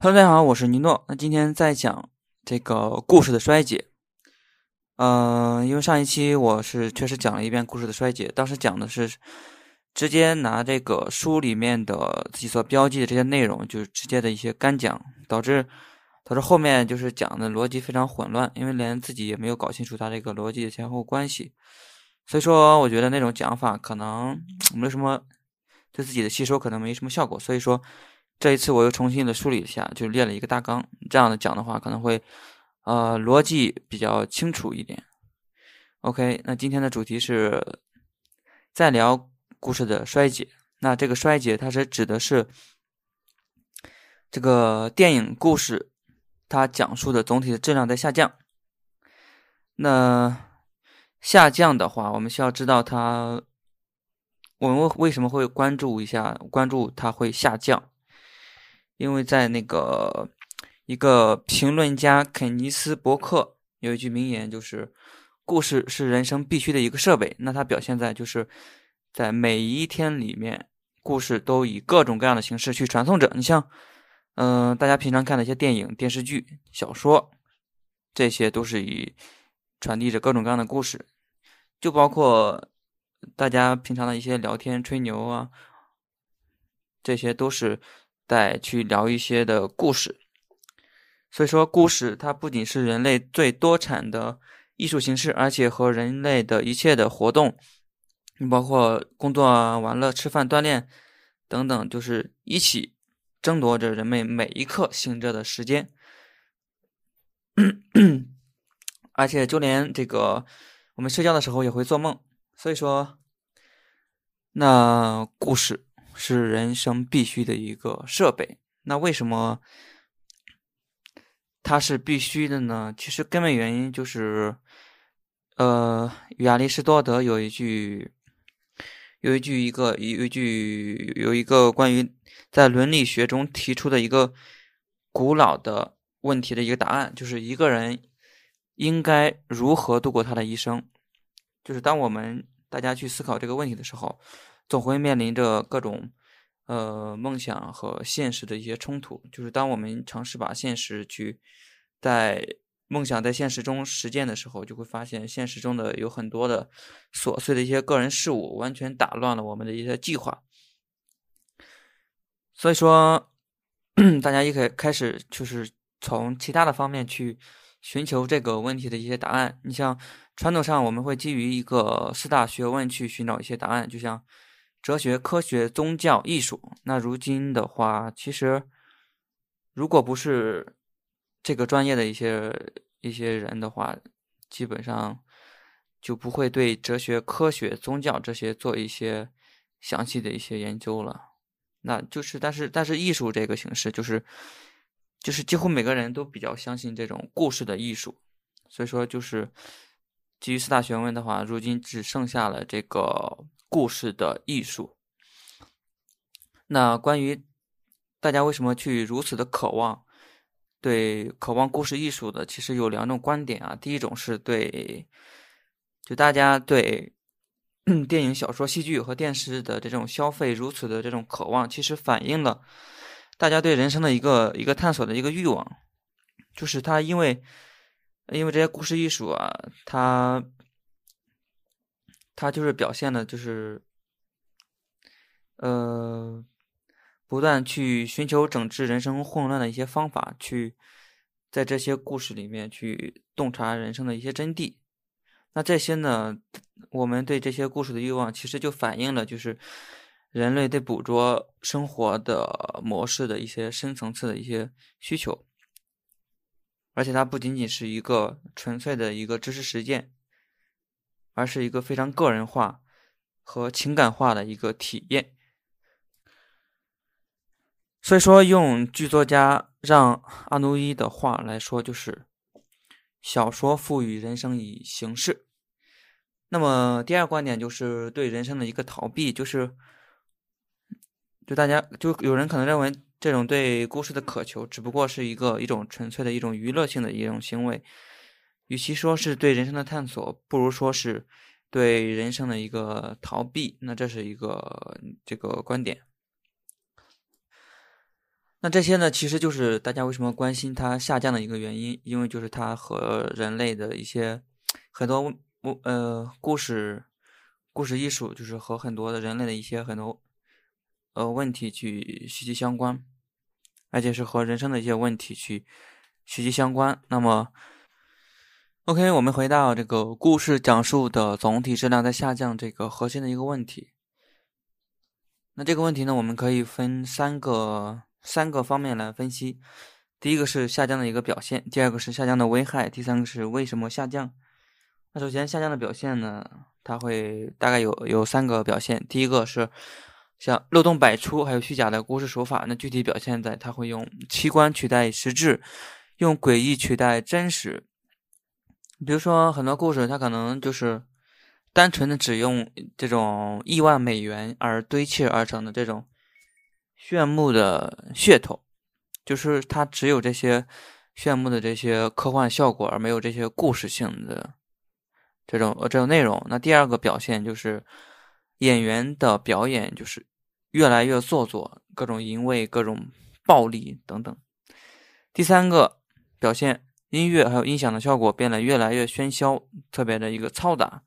Hello，大家好，我是尼诺。那今天在讲这个故事的衰竭。呃，因为上一期我是确实讲了一遍故事的衰竭，当时讲的是直接拿这个书里面的自己所标记的这些内容，就是直接的一些干讲，导致导致后面就是讲的逻辑非常混乱，因为连自己也没有搞清楚它这个逻辑的前后关系。所以说，我觉得那种讲法可能 没有什么对自己的吸收可能没什么效果。所以说。这一次我又重新的梳理一下，就列了一个大纲，这样的讲的话可能会，呃，逻辑比较清楚一点。OK，那今天的主题是再聊故事的衰竭。那这个衰竭，它是指的是这个电影故事它讲述的总体的质量在下降。那下降的话，我们需要知道它，我们为为什么会关注一下，关注它会下降？因为在那个一个评论家肯尼斯·伯克有一句名言，就是“故事是人生必须的一个设备”。那它表现在就是在每一天里面，故事都以各种各样的形式去传送着。你像，嗯，大家平常看的一些电影、电视剧、小说，这些都是以传递着各种各样的故事，就包括大家平常的一些聊天、吹牛啊，这些都是。再去聊一些的故事，所以说故事它不仅是人类最多产的艺术形式，而且和人类的一切的活动，你包括工作、玩乐、吃饭、锻炼等等，就是一起争夺着人们每一刻醒着的时间。而且就连这个我们睡觉的时候也会做梦，所以说那故事。是人生必须的一个设备。那为什么它是必须的呢？其实根本原因就是，呃，亚里士多德有一句，有一句一个有一句有一个关于在伦理学中提出的一个古老的问题的一个答案，就是一个人应该如何度过他的一生。就是当我们大家去思考这个问题的时候。总会面临着各种，呃，梦想和现实的一些冲突。就是当我们尝试把现实去在梦想在现实中实践的时候，就会发现现实中的有很多的琐碎的一些个人事物，完全打乱了我们的一些计划。所以说，大家也可以开始就是从其他的方面去寻求这个问题的一些答案。你像传统上我们会基于一个四大学问去寻找一些答案，就像。哲学、科学、宗教、艺术。那如今的话，其实如果不是这个专业的一些一些人的话，基本上就不会对哲学、科学、宗教这些做一些详细的一些研究了。那就是，但是，但是艺术这个形式，就是就是几乎每个人都比较相信这种故事的艺术。所以说，就是基于四大学问的话，如今只剩下了这个。故事的艺术。那关于大家为什么去如此的渴望，对渴望故事艺术的，其实有两种观点啊。第一种是对，就大家对 电影、小说、戏剧和电视的这种消费如此的这种渴望，其实反映了大家对人生的一个一个探索的一个欲望。就是他因为因为这些故事艺术啊，它。他就是表现的，就是，呃，不断去寻求整治人生混乱的一些方法，去在这些故事里面去洞察人生的一些真谛。那这些呢，我们对这些故事的欲望，其实就反映了就是人类对捕捉生活的模式的一些深层次的一些需求，而且它不仅仅是一个纯粹的一个知识实践。而是一个非常个人化和情感化的一个体验。所以说，用剧作家让阿努伊的话来说，就是小说赋予人生以形式。那么，第二观点就是对人生的一个逃避，就是就大家就有人可能认为，这种对故事的渴求只不过是一个一种纯粹的一种娱乐性的一种行为。与其说是对人生的探索，不如说是对人生的一个逃避。那这是一个这个观点。那这些呢，其实就是大家为什么关心它下降的一个原因，因为就是它和人类的一些很多呃故事、故事艺术，就是和很多的人类的一些很多呃问题去息息相关，而且是和人生的一些问题去息息相关。那么，OK，我们回到这个故事讲述的总体质量在下降这个核心的一个问题。那这个问题呢，我们可以分三个。三个方面来分析，第一个是下降的一个表现，第二个是下降的危害，第三个是为什么下降。那首先下降的表现呢，它会大概有有三个表现。第一个是像漏洞百出，还有虚假的故事手法。那具体表现在它会用器官取代实质，用诡异取代真实。比如说很多故事，它可能就是单纯的只用这种亿万美元而堆砌而成的这种。炫目的噱头，就是它只有这些炫目的这些科幻效果，而没有这些故事性的这种呃这种内容。那第二个表现就是演员的表演就是越来越做作，各种淫秽、各种暴力等等。第三个表现，音乐还有音响的效果变得越来越喧嚣，特别的一个嘈杂。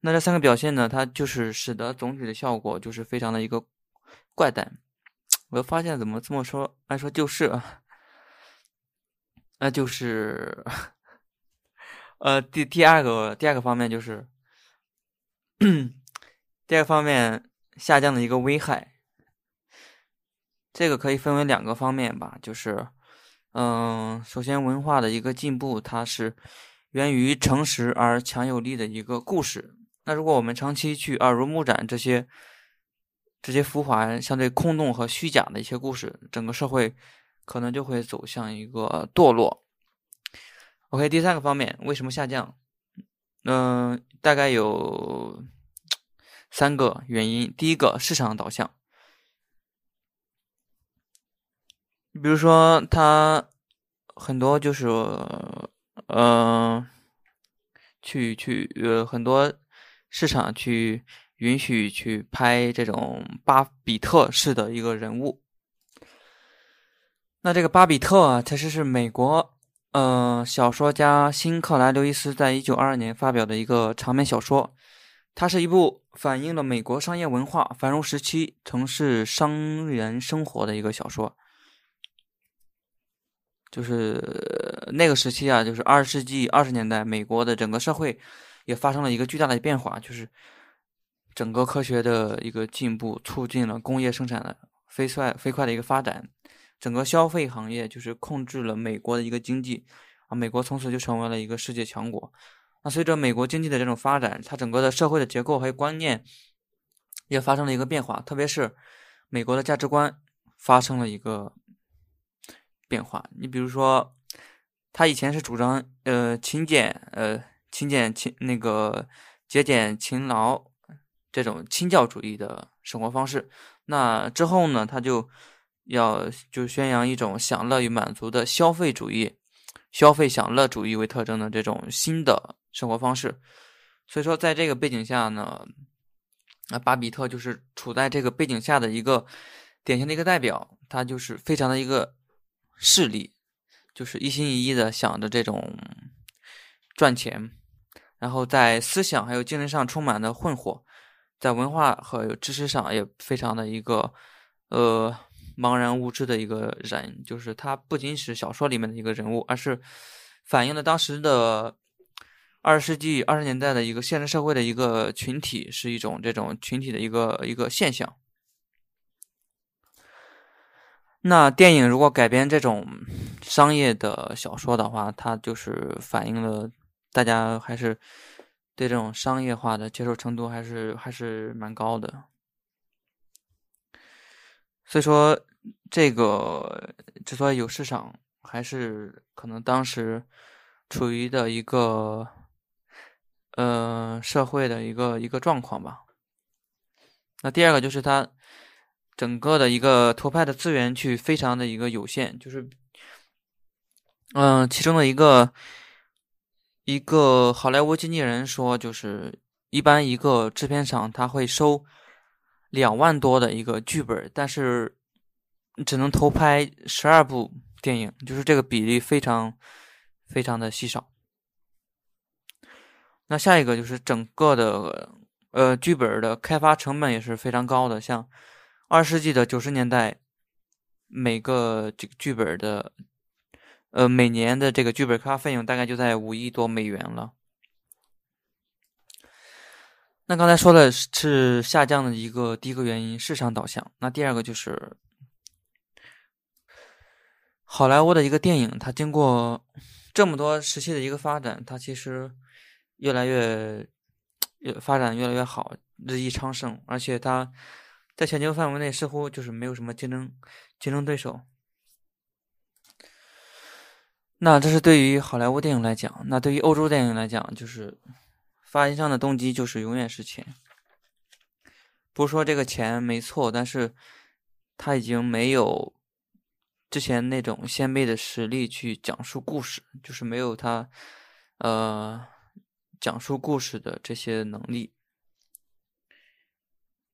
那这三个表现呢，它就是使得总体的效果就是非常的一个怪诞。我发现怎么这么说？按说就是，那就是，呃，第第二个第二个方面就是，第二个方面下降的一个危害，这个可以分为两个方面吧，就是，嗯，首先文化的一个进步，它是源于诚实而强有力的一个故事。那如果我们长期去耳濡目染这些。这些浮华、相对空洞和虚假的一些故事，整个社会可能就会走向一个堕落。OK，第三个方面，为什么下降？嗯，大概有三个原因。第一个，市场导向，比如说他很多就是，嗯，去去呃很多市场去。允许去拍这种巴比特式的一个人物。那这个巴比特啊，其实是美国呃小说家辛克莱·刘易斯在一九二二年发表的一个长篇小说。它是一部反映了美国商业文化繁荣时期城市商人生活的一个小说。就是那个时期啊，就是二十世纪二十年代，美国的整个社会也发生了一个巨大的变化，就是。整个科学的一个进步，促进了工业生产的飞快飞快的一个发展，整个消费行业就是控制了美国的一个经济，啊，美国从此就成为了一个世界强国。那随着美国经济的这种发展，它整个的社会的结构还有观念也发生了一个变化，特别是美国的价值观发生了一个变化。你比如说，他以前是主张呃勤俭呃勤俭勤那个节俭勤劳。这种清教主义的生活方式，那之后呢，他就要就宣扬一种享乐与满足的消费主义，消费享乐主义为特征的这种新的生活方式。所以说，在这个背景下呢，那巴比特就是处在这个背景下的一个典型的一个代表，他就是非常的一个势力，就是一心一意的想着这种赚钱，然后在思想还有精神上充满了混惑。在文化和知识上也非常的一个，呃，茫然无知的一个人，就是他不仅是小说里面的一个人物，而是反映了当时的二十世纪二十年代的一个现实社会的一个群体，是一种这种群体的一个一个现象。那电影如果改编这种商业的小说的话，它就是反映了大家还是。对这种商业化的接受程度还是还是蛮高的，所以说这个之所以有市场，还是可能当时处于的一个呃社会的一个一个状况吧。那第二个就是它整个的一个投拍的资源去非常的一个有限，就是嗯其中的一个。一个好莱坞经纪人说，就是一般一个制片厂他会收两万多的一个剧本，但是只能投拍十二部电影，就是这个比例非常非常的稀少。那下一个就是整个的呃剧本的开发成本也是非常高的，像二世纪的九十年代，每个这个剧本的呃每年的这个剧本开发费用大概就在五亿多美元了。那刚才说的是下降的一个第一个原因，市场导向。那第二个就是好莱坞的一个电影，它经过这么多时期的一个发展，它其实越来越越发展越来越好，日益昌盛，而且它在全球范围内似乎就是没有什么竞争竞争对手。那这是对于好莱坞电影来讲，那对于欧洲电影来讲，就是。发行商的动机就是永远是钱，不是说这个钱没错，但是他已经没有之前那种先辈的实力去讲述故事，就是没有他呃讲述故事的这些能力。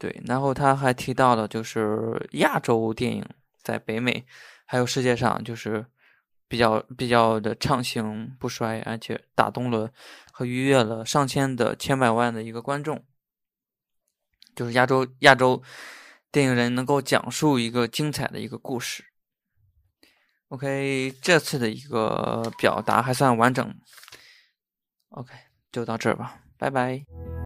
对，然后他还提到了，就是亚洲电影在北美还有世界上就是。比较比较的畅行不衰，而且打动了和愉悦了上千的千百万的一个观众，就是亚洲亚洲电影人能够讲述一个精彩的一个故事。OK，这次的一个表达还算完整。OK，就到这儿吧，拜拜。